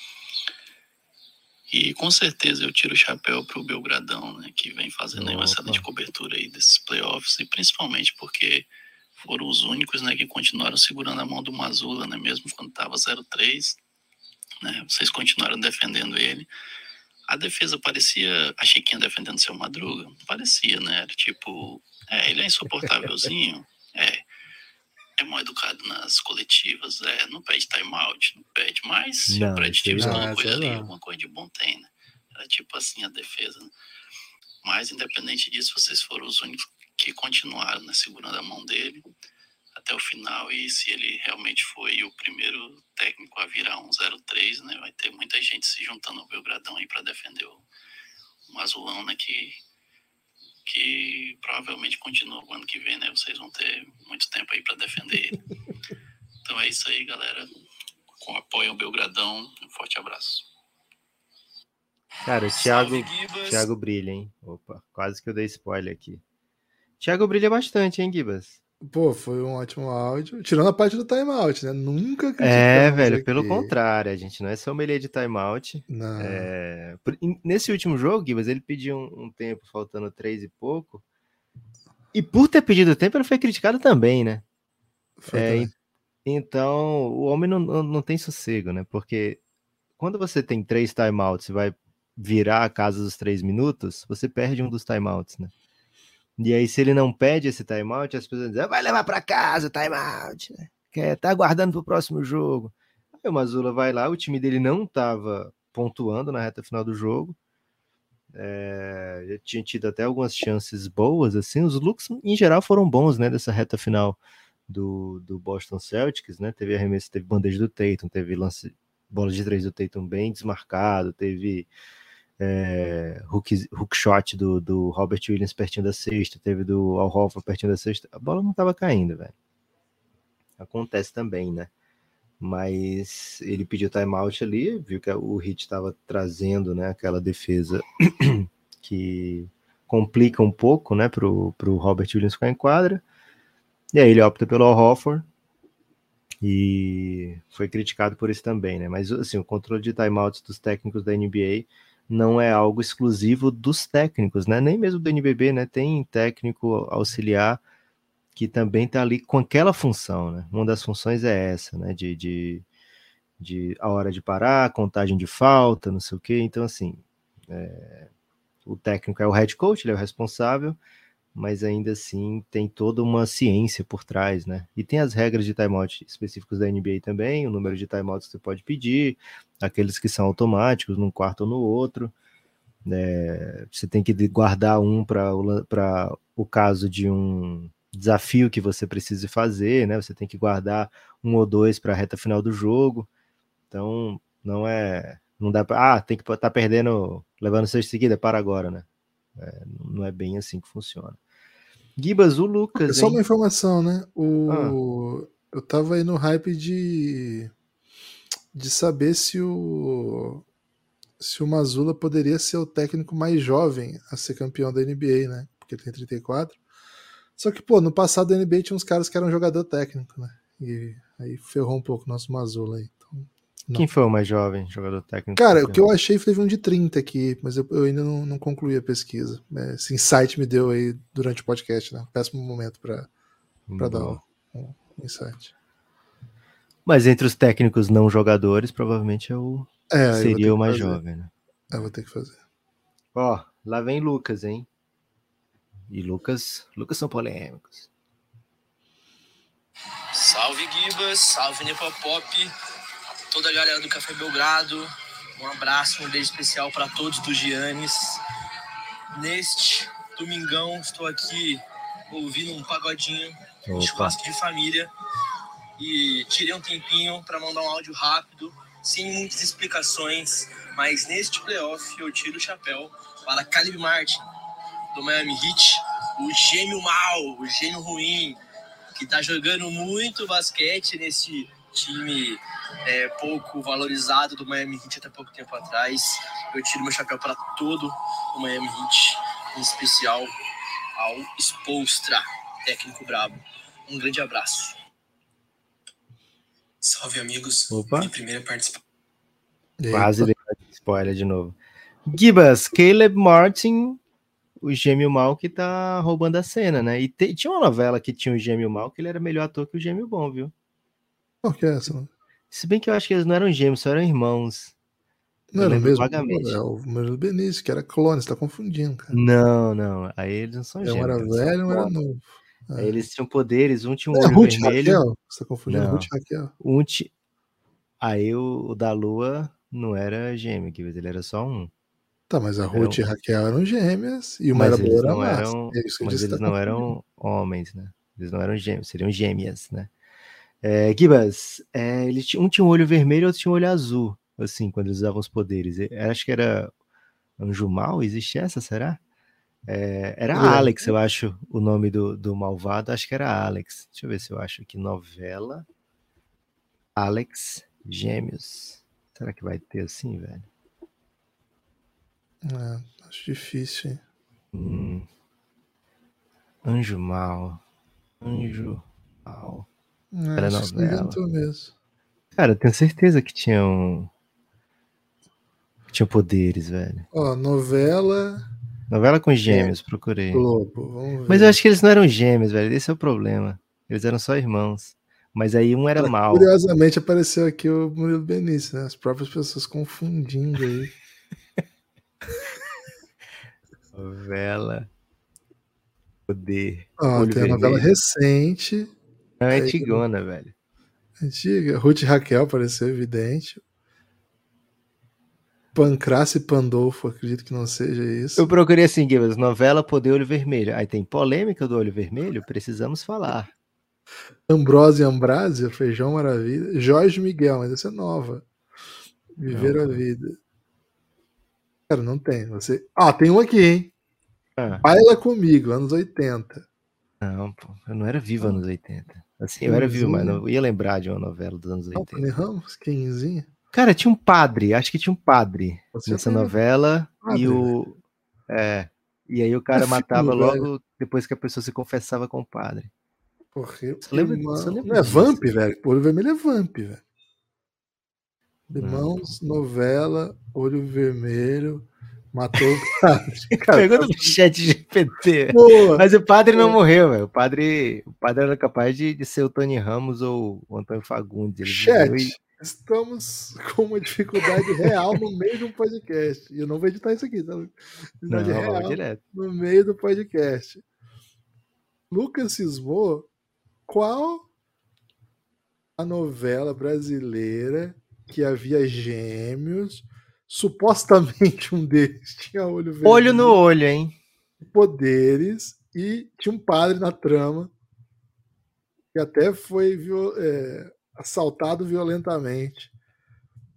E com certeza eu tiro o chapéu para o Belgradão, né, que vem fazendo uma excelente cobertura aí desses playoffs, e principalmente porque foram os únicos né, que continuaram segurando a mão do Mazula, né, mesmo quando estava 0-3. Né, vocês continuaram defendendo ele. A defesa parecia. A Chiquinha defendendo seu Madruga? Parecia, né? Era tipo. É, ele é insuportávelzinho. É. É mal educado nas coletivas. É, não pede timeout, não pede. Mas se o Brad Stevens colocou ele ali, alguma coisa de bom tem, né? Era tipo assim a defesa. Né? Mas, independente disso, vocês foram os únicos que continuaram né, segurando a mão dele até o final e se ele realmente foi o primeiro técnico a virar um 03, né, vai ter muita gente se juntando ao Belgradão aí para defender o, o Azulão, né, que que provavelmente continua o ano que vem, né? Vocês vão ter muito tempo aí para defender ele. Então é isso aí, galera. Com apoio ao Belgradão, um forte abraço. Cara, o Thiago, Thiago brilha, hein? Opa, quase que eu dei spoiler aqui. Thiago brilha bastante, hein, Gibas? Pô, foi um ótimo áudio. Tirando a parte do timeout, né? Nunca É, velho, aqui. pelo contrário, a gente não é sommelier de timeout. Não. É... Nesse último jogo, Gibas, ele pediu um, um, tempo, faltando três e pouco. E por ter pedido tempo, ele foi criticado também, né? É, então, o homem não, não, não tem sossego, né? Porque quando você tem três timeouts e vai virar a casa dos três minutos, você perde um dos timeouts, né? E aí, se ele não pede esse timeout, as pessoas dizem, vai levar para casa o timeout, né? Quer, tá aguardando pro próximo jogo. Aí o Mazula vai lá, o time dele não tava pontuando na reta final do jogo. É, já tinha tido até algumas chances boas, assim. Os looks, em geral, foram bons, né? Dessa reta final do, do Boston Celtics, né? Teve arremesso, teve bandeja do Tatum, teve lance, bola de três do Tatum bem desmarcado, teve é, hook, hook shot do, do Robert Williams pertinho da sexta, teve do Al Horford pertinho da sexta, a bola não estava caindo, velho. Acontece também, né? Mas ele pediu timeout ali, viu que o Hit estava trazendo, né, aquela defesa que complica um pouco, né, pro, Robert Williams ficar em quadra. E aí ele opta pelo Al Horford, e foi criticado por isso também, né? Mas assim, o controle de timeouts dos técnicos da NBA não é algo exclusivo dos técnicos, né? Nem mesmo do NBB, né? Tem técnico auxiliar que também está ali com aquela função, né? Uma das funções é essa, né? De, de, de a hora de parar, contagem de falta, não sei o quê. Então, assim, é, o técnico é o head coach, ele é o responsável, mas ainda assim tem toda uma ciência por trás, né? E tem as regras de timeout específicos da NBA também, o número de timeouts que você pode pedir, aqueles que são automáticos num quarto ou no outro. É, você tem que guardar um para o, caso de um desafio que você precise fazer, né? Você tem que guardar um ou dois para a reta final do jogo. Então, não é. Não dá para. Ah, tem que estar tá perdendo, levando seis seguida, para agora, né? É, não é bem assim que funciona. Gibas, o Lucas. Só hein? uma informação, né? O... Ah. Eu tava aí no hype de, de saber se o se o Mazula poderia ser o técnico mais jovem a ser campeão da NBA, né? Porque ele tem 34. Só que, pô, no passado da NBA tinha uns caras que eram jogador técnico, né? E aí ferrou um pouco o nosso Mazula aí. Não. Quem foi o mais jovem jogador técnico? Cara, o que eu achei teve um de 30 aqui, mas eu, eu ainda não, não, concluí a pesquisa. É, esse insight me deu aí durante o podcast, né? Péssimo momento para dar um, um, insight. Mas entre os técnicos não jogadores, provavelmente é o, é, seria o mais jovem, né? Eu vou ter que fazer. Ó, lá vem Lucas, hein? E Lucas, Lucas são polêmicos. Salve Gibas, salve Nepopop, toda a galera do Café Belgrado. Um abraço, um beijo especial para todos do Giannis. Neste domingão, estou aqui ouvindo um pagodinho, um churrasco de família. E tirei um tempinho para mandar um áudio rápido, sem muitas explicações. Mas neste playoff eu tiro o chapéu para Caleb Martin, do Miami Heat, o gêmeo mal, o gêmeo ruim, que está jogando muito basquete nesse time é, pouco valorizado do Miami Heat até pouco tempo atrás. Eu tiro meu chapéu para todo o Miami Heat, em especial ao Spolstra, técnico brabo. Um grande abraço. Salve, amigos. Opa. Minha primeira participação. Quase dei spoiler de novo. Gibas, Caleb Martin, o gêmeo mal que tá roubando a cena, né? E te, tinha uma novela que tinha o gêmeo mal que ele era melhor ator que o gêmeo bom, viu? Qual que é essa? Mano? Se bem que eu acho que eles não eram gêmeos, só eram irmãos. Não era o mesmo? Vagamente. É o Murilo Benício, que era clone, você tá confundindo, cara. Não, não. Aí eles não são gêmeos. Um era velho, um era novo. Aí eles tinham poderes, um tinha um é, olho Ruth vermelho. Raquel. Você tá confundindo não. Ruth Raquel. Um ti... Aí o, o, da Lua não era gêmeo, que ele era só um. Tá, mas a Ruth e a Raquel eram gêmeas e uma mas era boa, não eram, é Mas eles tá não eram homens, né? Eles não eram gêmeos, seriam gêmeas, né? É, Gibas, é, ele um tinha um olho vermelho e outro tinha um olho azul, assim, quando eles usavam os poderes. Eu acho que era Anjo Mal, existe essa, será? É, era Alex, eu acho, o nome do, do malvado, acho que era Alex. Deixa eu ver se eu acho aqui, novela. Alex Gêmeos. Será que vai ter assim, velho? É, acho difícil, hein? Hum. Anjo Mal. Anjo Mal. É, Era novela. Mesmo. Cara, eu tenho certeza que tinham. Tinha poderes, velho. Ó, novela. Novela com gêmeos, é. procurei. Globo. Mas eu acho que eles não eram gêmeos, velho. Esse é o problema. Eles eram só irmãos. Mas aí um era mal. Curiosamente apareceu aqui o Murilo Benício, né? As próprias pessoas confundindo aí. novela. Poder. Ó, tem a novela recente. Não, é antigona, velho. Antiga. Ruth Raquel pareceu evidente. Pancrace Pandolfo, acredito que não seja isso. Eu procurei assim, Guilherme, novela Poder Olho Vermelho. Aí tem polêmica do Olho Vermelho, precisamos falar. Ambrose Ambrásia, Feijão Maravilha. Jorge Miguel, mas essa é nova. Viver não, a vida. Cara, não tem. Você... Ah, tem um aqui, hein? Ah. Baila comigo, anos 80. Não, pô, eu não era vivo anos 80. Assim, eu era vivo, mas não ia lembrar de uma novela dos anos 80. Antônio Ramos, quemzinha. Cara, tinha um padre, acho que tinha um padre Você nessa novela. Padre, e o. É. E aí o cara matava logo velho. depois que a pessoa se confessava com o padre. Porra, você lembra, você lembra não é Vamp, velho? Olho Vermelho é Vamp, velho. Irmãos, novela, Olho Vermelho. Matou o padre. Pergunta no chat GPT. Boa. Mas o padre não morreu, velho. O padre, o padre era capaz de, de ser o Tony Ramos ou o Antônio Fagundes. Ele chat, e... estamos com uma dificuldade real no meio de um podcast. E eu não vou editar isso aqui, tá? Não, real direto. No meio do podcast. Lucas cismou qual a novela brasileira que havia gêmeos supostamente um deles tinha olho vermelho. Olho no olho, hein? Poderes e tinha um padre na trama que até foi é, assaltado violentamente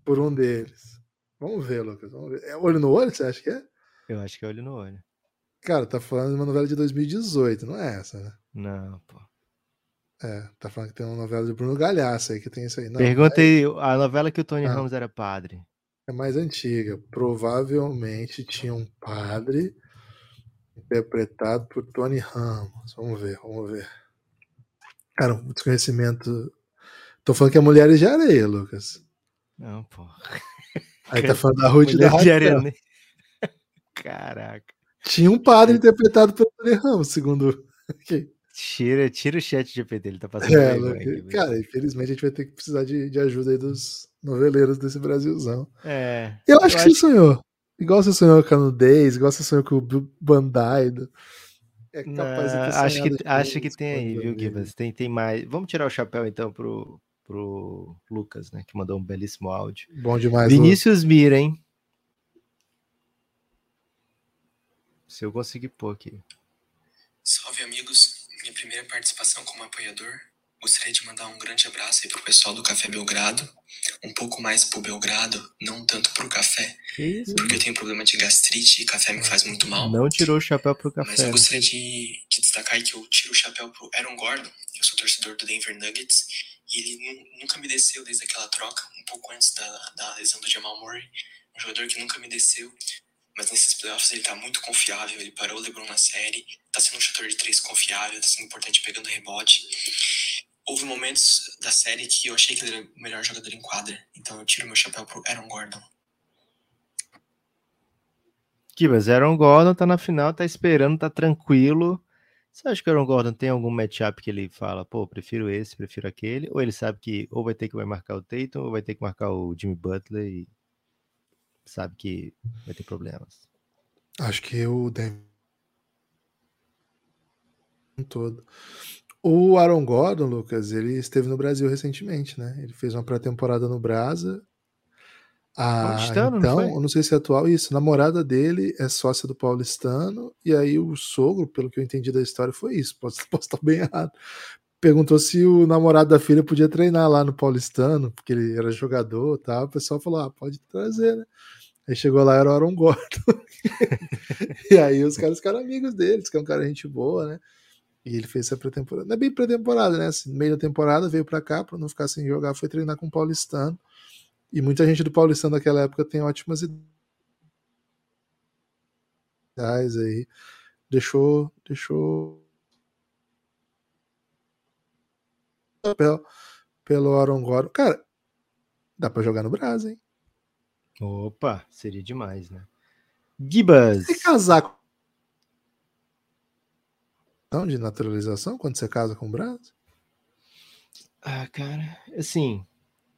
por um deles. Vamos ver, Lucas. Vamos ver. É olho no olho, você acha que é? Eu acho que é olho no olho. Cara, tá falando de uma novela de 2018, não é essa, né? Não, pô. É, tá falando que tem uma novela de Bruno Galhaço aí que tem isso aí. Não, Pergunta aí, a novela que o Tony ah. Ramos era padre é mais antiga. Provavelmente tinha um padre interpretado por Tony Ramos. Vamos ver, vamos ver. Cara, um desconhecimento. Tô falando que é Mulheres de Areia, Lucas. Não, pô. Aí tá falando da Ruth da Raquel. Caraca. Tinha um padre interpretado pelo Tony Ramos, segundo. Tira, tira o chat de GPT, ele tá passando. É, vergonha, cara, infelizmente a gente vai ter que precisar de, de ajuda aí dos noveleiros desse Brasilzão. É. Eu acho eu que acho... você sonhou. Igual você sonhou com a nudez, igual você sonhou com o Bandai. É capaz Não, de acho que, acho que tem aí, viu, Gibas? Tem, tem mais. Vamos tirar o chapéu então pro, pro Lucas, né? Que mandou um belíssimo áudio. Bom demais. Vinícius Lu. Mira, hein? Se eu conseguir pôr aqui. Salve, amigos. Minha primeira participação como apoiador. Gostaria de mandar um grande abraço aí pro pessoal do Café Belgrado. Um pouco mais pro Belgrado, não tanto pro café. Isso? Porque eu tenho problema de gastrite e café me faz muito mal. Não tirou o chapéu pro café. Mas eu gostaria de, de destacar que eu tiro o chapéu pro Aaron Gordon. Eu sou torcedor do Denver Nuggets. E ele nunca me desceu desde aquela troca, um pouco antes da, da lesão do Jamal Murray. Um jogador que nunca me desceu. Mas nesses playoffs ele tá muito confiável. Ele parou o LeBron na série. Tá sendo um chutador de três confiável. Tá sendo importante pegando rebote. Houve momentos da série que eu achei que ele era o melhor jogador em quadra. Então eu tiro meu chapéu pro Aaron Gordon. Que, mas Aaron Gordon tá na final, tá esperando, tá tranquilo. Você acha que o Aaron Gordon tem algum matchup que ele fala, pô, prefiro esse, prefiro aquele? Ou ele sabe que ou vai ter que vai marcar o Tatum, ou vai ter que marcar o Jimmy Butler e sabe que vai ter problemas? Acho que o Denver todo. O Aaron Gordon, Lucas, ele esteve no Brasil recentemente, né? Ele fez uma pré-temporada no Brasa ah, Paulistano, então, não, não sei se é atual isso. Namorada dele é sócia do Paulistano, e aí o sogro, pelo que eu entendi da história, foi isso. Posso, posso estar bem errado. Perguntou se o namorado da filha podia treinar lá no Paulistano, porque ele era jogador e tal. O pessoal falou: ah, pode trazer, né? Aí chegou lá, era o Aaron Gordon. e aí os caras ficaram amigos deles, que é um cara gente boa, né? E ele fez essa pré-temporada. Não é bem pré-temporada, né? Assim, meio da temporada veio para cá para não ficar sem jogar, foi treinar com o Paulistano. E muita gente do Paulistano daquela época tem ótimas ideias aí. Deixou, deixou papel pelo Aaron Gordon. Cara, dá para jogar no Brasil, hein? Opa, seria demais, né? Gibas. E casar de naturalização quando você casa com o Brasil? Ah, cara, assim,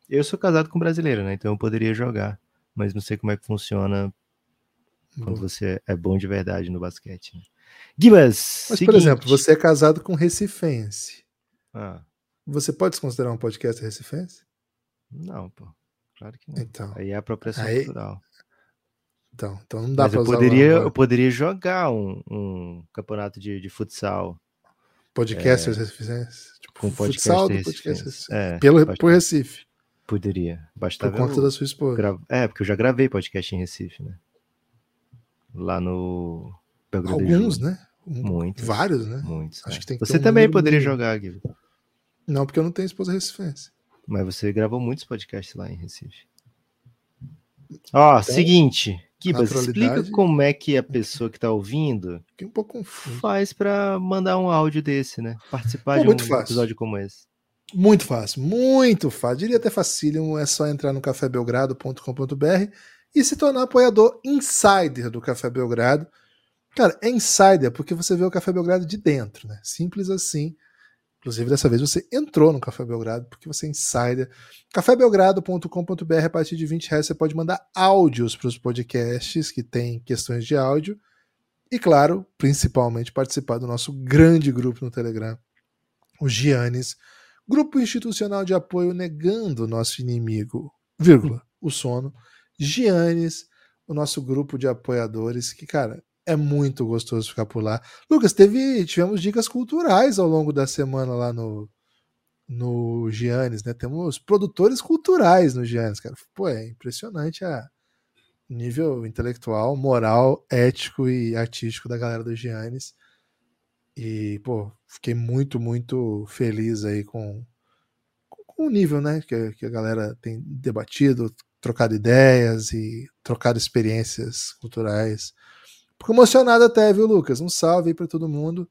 eu sou casado com brasileira, né? Então eu poderia jogar, mas não sei como é que funciona quando você é bom de verdade no basquete. Né? Gibas! Mas, seguinte. por exemplo, você é casado com recifense. Ah. Você pode se considerar um podcast recifense? Não, pô. Claro que não. Então, aí é apropriação aí... cultural. Então, então não dá Mas pra eu poderia, eu poderia jogar um, um campeonato de, de futsal. Podcasters é, recifenses? Tipo, com futsal do podcast é, Pelo, por Recife. Poderia. Bastava Por conta da sua esposa. Gra... É, porque eu já gravei podcast em Recife, né? Lá no. Alguns, né? Muitos. Vários, né? Muitos. Acho é. que tem que Você um também poderia jogar, Guilherme. Não, porque eu não tenho esposa recifense. Mas você gravou muitos podcasts lá em Recife. Ó, então, seguinte. Kibas, explica como é que a pessoa que tá ouvindo um pouco confuso. faz para mandar um áudio desse, né? Participar Pô, de um fácil. episódio como esse. Muito fácil, muito fácil. Diria até facílimo, é só entrar no cafébelgrado.com.br e se tornar apoiador insider do Café Belgrado. Cara, é insider porque você vê o Café Belgrado de dentro, né? Simples assim. Inclusive, dessa vez você entrou no Café Belgrado porque você é insider. cafébelgrado.com.br, a partir de 20 reais você pode mandar áudios para os podcasts que tem questões de áudio. E, claro, principalmente participar do nosso grande grupo no Telegram, o Giannis Grupo institucional de apoio negando o nosso inimigo, vírgula, o sono. Giannis, o nosso grupo de apoiadores, que, cara, é muito gostoso ficar por lá. Lucas, teve, tivemos dicas culturais ao longo da semana lá no, no Giannis, né? Temos produtores culturais no Giannis, cara. Pô, é impressionante a nível intelectual, moral, ético e artístico da galera do Giannis. E, pô, fiquei muito, muito feliz aí com, com o nível, né? Que, que a galera tem debatido, trocado ideias e trocado experiências culturais. Fico emocionado até, viu, Lucas? Um salve aí pra todo mundo.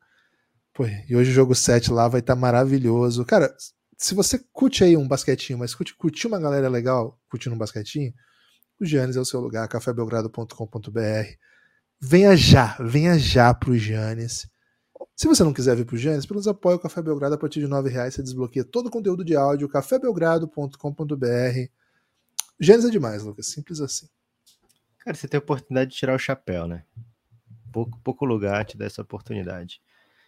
Pô, e hoje o jogo 7 lá vai estar tá maravilhoso. Cara, se você curte aí um basquetinho, mas curte, curte uma galera legal, curtindo um basquetinho, o Giannis é o seu lugar, cafébelgrado.com.br. Venha já, venha já pro Giannis. Se você não quiser vir pro Giannis, pelos apoio o Café Belgrado a partir de R$ reais você desbloqueia todo o conteúdo de áudio, cafébelgrado.com.br. Giannis é demais, Lucas, simples assim. Cara, você tem a oportunidade de tirar o chapéu, né? Pouco, pouco lugar te dá essa oportunidade.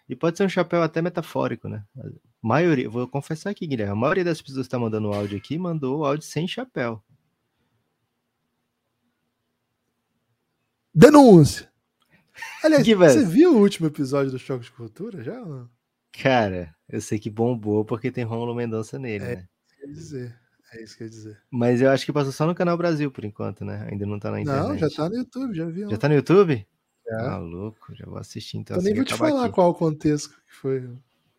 E pode ser um chapéu até metafórico, né? A maioria, vou confessar aqui, Guilherme, a maioria das pessoas que está mandando áudio aqui mandou áudio sem chapéu. Denúncia! Aliás, você viu o último episódio do Choque de Cultura já? Cara, eu sei que bombou porque tem Romulo Mendonça nele, é, né? Quer dizer. É isso que eu ia dizer. Mas eu acho que passou só no canal Brasil por enquanto, né? Ainda não tá na internet. Não, já tá no YouTube, já vi. Já tá no YouTube? Já. Ah, louco, já vou assistir então. Eu nem vou te falar aqui. qual o contexto que foi.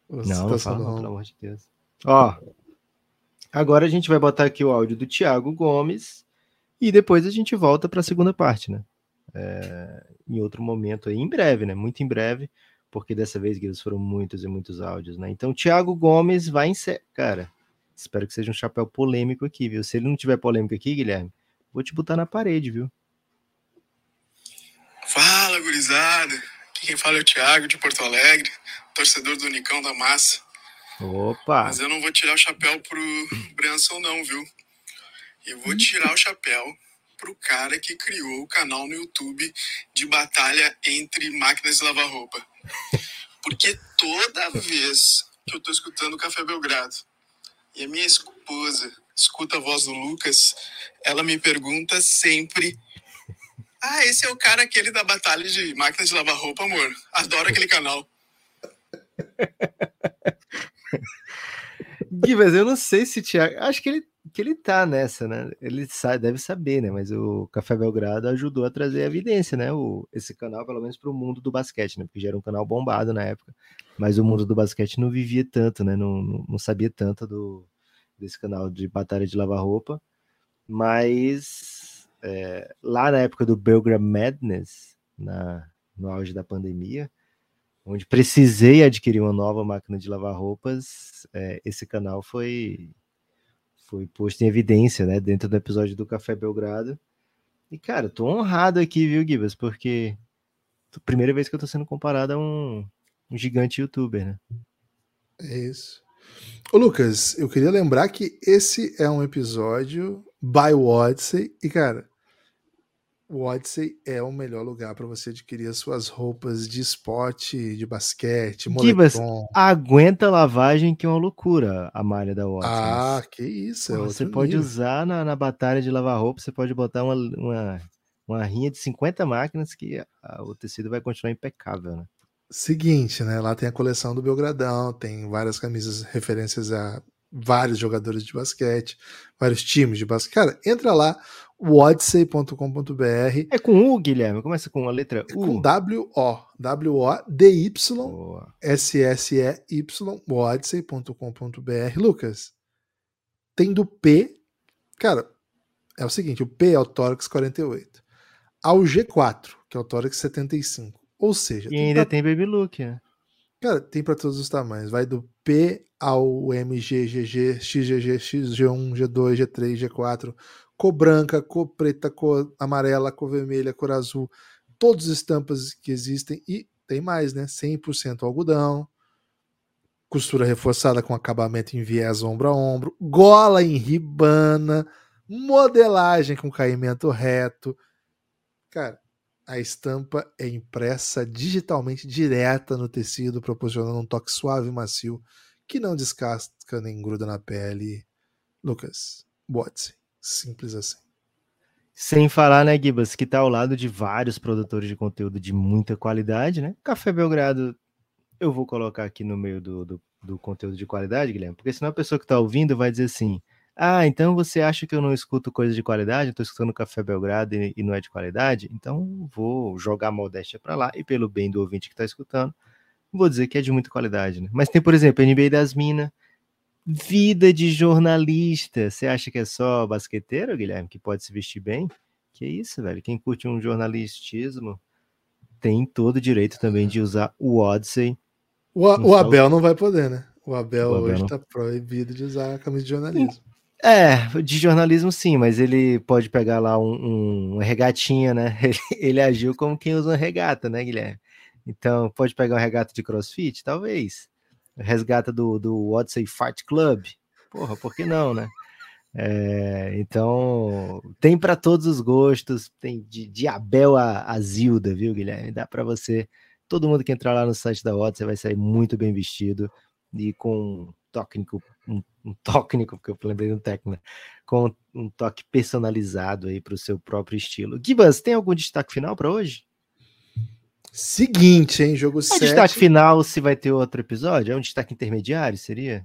Não, fala, pelo amor de Deus. Ó, agora a gente vai botar aqui o áudio do Thiago Gomes e depois a gente volta para a segunda parte, né? É, em outro momento aí, em breve, né? Muito em breve, porque dessa vez, Guilherme, foram muitos e muitos áudios, né? Então, Thiago Gomes vai encerrar. Cara, espero que seja um chapéu polêmico aqui, viu? Se ele não tiver polêmico aqui, Guilherme, vou te botar na parede, viu? Gurizada! Aqui quem fala é o Thiago, de Porto Alegre, torcedor do Unicão da Massa. Opa! Mas eu não vou tirar o chapéu pro Branson, não, viu? Eu vou tirar o chapéu pro cara que criou o canal no YouTube de batalha entre máquinas de lavar roupa. Porque toda vez que eu tô escutando o Café Belgrado e a minha esposa escuta a voz do Lucas, ela me pergunta sempre ah, esse é o cara aquele da batalha de máquinas de lavar roupa, amor. Adoro aquele canal. Gui, eu não sei se Thiago. Acho que ele, que ele tá nessa, né? Ele sabe, deve saber, né? Mas o Café Belgrado ajudou a trazer evidência, né? O, esse canal, pelo menos para o mundo do basquete, né? Porque já era um canal bombado na época. Mas o mundo do basquete não vivia tanto, né? Não, não, não sabia tanto do, desse canal de batalha de lavar roupa. Mas é, lá na época do Belgram Madness, na, no auge da pandemia, onde precisei adquirir uma nova máquina de lavar roupas, é, esse canal foi foi posto em evidência, né, dentro do episódio do Café Belgrado. E cara, tô honrado aqui, viu, Gibas, porque primeira vez que eu tô sendo comparado a um, um gigante youtuber, né? É isso. Ô Lucas, eu queria lembrar que esse é um episódio by Odyssey e cara, o Odyssey é o melhor lugar para você adquirir as suas roupas de esporte, de basquete, Gibas, aguenta lavagem que é uma loucura a malha da Odyssey. Ah, que isso. É você pode nível. usar na, na batalha de lavar roupa, você pode botar uma, uma, uma rinha de 50 máquinas que a, o tecido vai continuar impecável, né? Seguinte, né? Lá tem a coleção do Belgradão, tem várias camisas referências a vários jogadores de basquete, vários times de basquete. Cara, entra lá, odyssey.com.br. É com U, Guilherme? Começa com a letra U. É com W-O. W-O-D-Y. S-S-E-Y. odyssey.com.br. Lucas, tem do P. Cara, é o seguinte: o P é o tórax 48. Ao G4, que é o tórax 75. Ou seja. E ainda pra... tem Baby Look, né? Cara, tem para todos os tamanhos. Vai do P ao MG, GG, XGG, XG1, G2, G3, G4, cor branca, cor preta, cor amarela, cor vermelha, cor azul, todas as estampas que existem e tem mais, né? 100% algodão, costura reforçada com acabamento em viés ombro a ombro, gola em ribana, modelagem com caimento reto. Cara, a estampa é impressa digitalmente direta no tecido, proporcionando um toque suave e macio que não descasca nem gruda na pele. Lucas, bote-se. Simples assim. Sem falar, né, Gibas, que tá ao lado de vários produtores de conteúdo de muita qualidade, né? Café Belgrado, eu vou colocar aqui no meio do, do, do conteúdo de qualidade, Guilherme, porque senão a pessoa que tá ouvindo vai dizer assim: ah, então você acha que eu não escuto coisa de qualidade? Tô escutando Café Belgrado e, e não é de qualidade? Então vou jogar a modéstia para lá e pelo bem do ouvinte que tá escutando, vou dizer que é de muita qualidade, né? Mas tem, por exemplo, NBA das Minas, Vida de jornalista. Você acha que é só basqueteiro, Guilherme, que pode se vestir bem? Que isso, velho. Quem curte um jornalistismo tem todo o direito também de usar o Odyssey. O, o Abel não vai poder, né? O Abel, o Abel hoje está proibido de usar a camisa de jornalismo. É, de jornalismo sim, mas ele pode pegar lá um, um regatinha, né? Ele, ele, agiu como quem usa uma regata, né, Guilherme? Então, pode pegar uma regata de crossfit? Talvez. Resgata do, do Odyssey Fight Club? Porra, por que não, né? É, então, tem para todos os gostos, tem de, de Abel a, a Zilda, viu, Guilherme? Dá para você, todo mundo que entrar lá no site da Odyssey vai sair muito bem vestido e com técnico, um, um técnico, porque eu lembrei um técnico, né? com um toque personalizado aí para o seu próprio estilo. Gibas, tem algum destaque final para hoje? Seguinte, hein? Jogo 7. É destaque final se vai ter outro episódio? É um destaque intermediário, seria?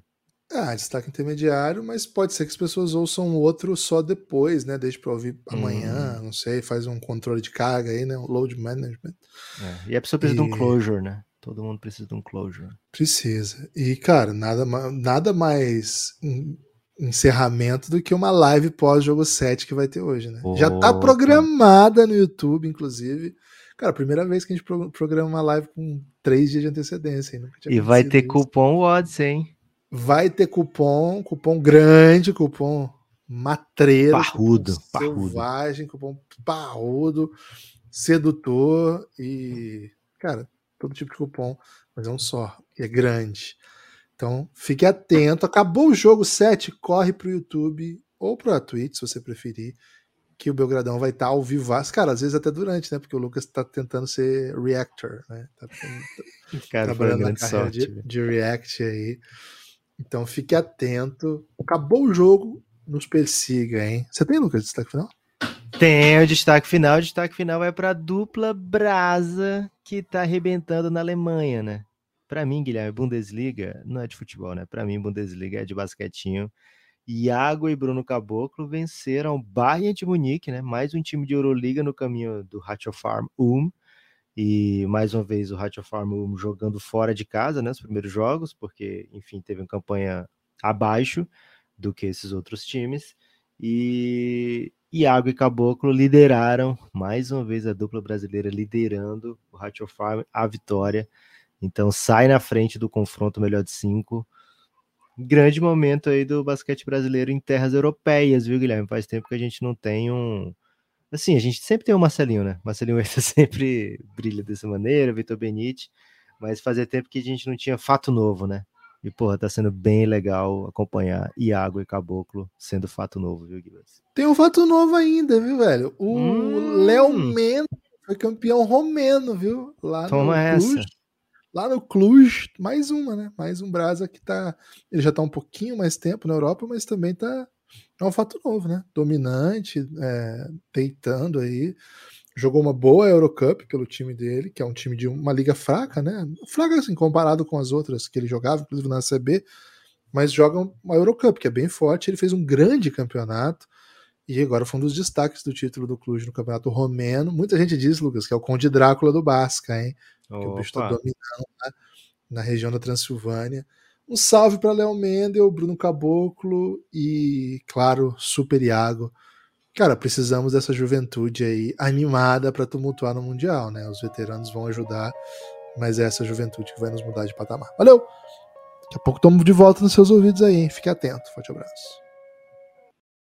Ah, destaque intermediário, mas pode ser que as pessoas ouçam o outro só depois, né? Deixa para ouvir amanhã, hum. não sei, faz um controle de carga aí, né? Um load management. É. E a pessoa precisa e... de um closure, né? Todo mundo precisa de um closure. Precisa. E, cara, nada, nada mais encerramento do que uma live pós-jogo 7 que vai ter hoje, né? Opa. Já tá programada no YouTube, inclusive. Cara, primeira vez que a gente programa uma live com três dias de antecedência. E vai ter isso. cupom Odds, hein? Vai ter cupom, cupom grande, cupom matreiro, parrudo, cupom selvagem, cupom parrudo, sedutor e, cara, todo tipo de cupom, mas é um só, e é grande. Então, fique atento. Acabou o jogo 7, corre pro YouTube ou pro Twitch, se você preferir, que o Belgradão vai estar tá ao vivo. Cara, às vezes até durante, né? Porque o Lucas tá tentando ser reactor, né? Tá, Cara, trabalhando na carreira sorte, de, de, react aí. Então, fique atento. Acabou o jogo, nos persiga, hein? Você tem, Lucas, destaque final? Tem o destaque final. O destaque final vai para a dupla Brasa que tá arrebentando na Alemanha, né? Para mim, Guilherme, Bundesliga não é de futebol, né? Para mim, Bundesliga é de basquetinho. Iago e Bruno Caboclo venceram Bayern de Munique, né? Mais um time de Euroliga no caminho do Hatcho Farm Ulm. E mais uma vez o Hatcho Farm Ulm jogando fora de casa, né? Os primeiros jogos, porque, enfim, teve uma campanha abaixo do que esses outros times. E Iago e Caboclo lideraram, mais uma vez a dupla brasileira liderando o Ratio Farm a vitória. Então sai na frente do confronto melhor de cinco. Grande momento aí do basquete brasileiro em terras europeias, viu, Guilherme? Faz tempo que a gente não tem um. Assim, a gente sempre tem o Marcelinho, né? Marcelinho Huerta sempre brilha dessa maneira, Vitor Benite, mas fazia tempo que a gente não tinha fato novo, né? E, porra, tá sendo bem legal acompanhar Iago e Caboclo sendo fato novo, viu, Guilherme? Tem um fato novo ainda, viu, velho? O hum. Léo Mendes foi campeão romeno, viu? Lá Toma no Cluj. Essa. Lá no Cluj, mais uma, né? Mais um Brasa que tá. Ele já tá um pouquinho mais tempo na Europa, mas também tá. É um fato novo, né? Dominante, é, deitando aí jogou uma boa Eurocup pelo time dele, que é um time de uma liga fraca, né? Fraca assim, comparado com as outras que ele jogava, inclusive na CB, mas joga uma Eurocup, que é bem forte. Ele fez um grande campeonato e agora foi um dos destaques do título do Clube no campeonato romeno. Muita gente diz, Lucas, que é o Conde Drácula do Basca, hein? Que o bicho tá dominando né? na região da Transilvânia. Um salve para Léo Mendel, Bruno Caboclo e, claro, Super Iago cara, precisamos dessa juventude aí animada para tumultuar no Mundial, né? Os veteranos vão ajudar, mas é essa juventude que vai nos mudar de patamar. Valeu! Daqui a pouco estamos de volta nos seus ouvidos aí, hein? Fique atento. Forte abraço.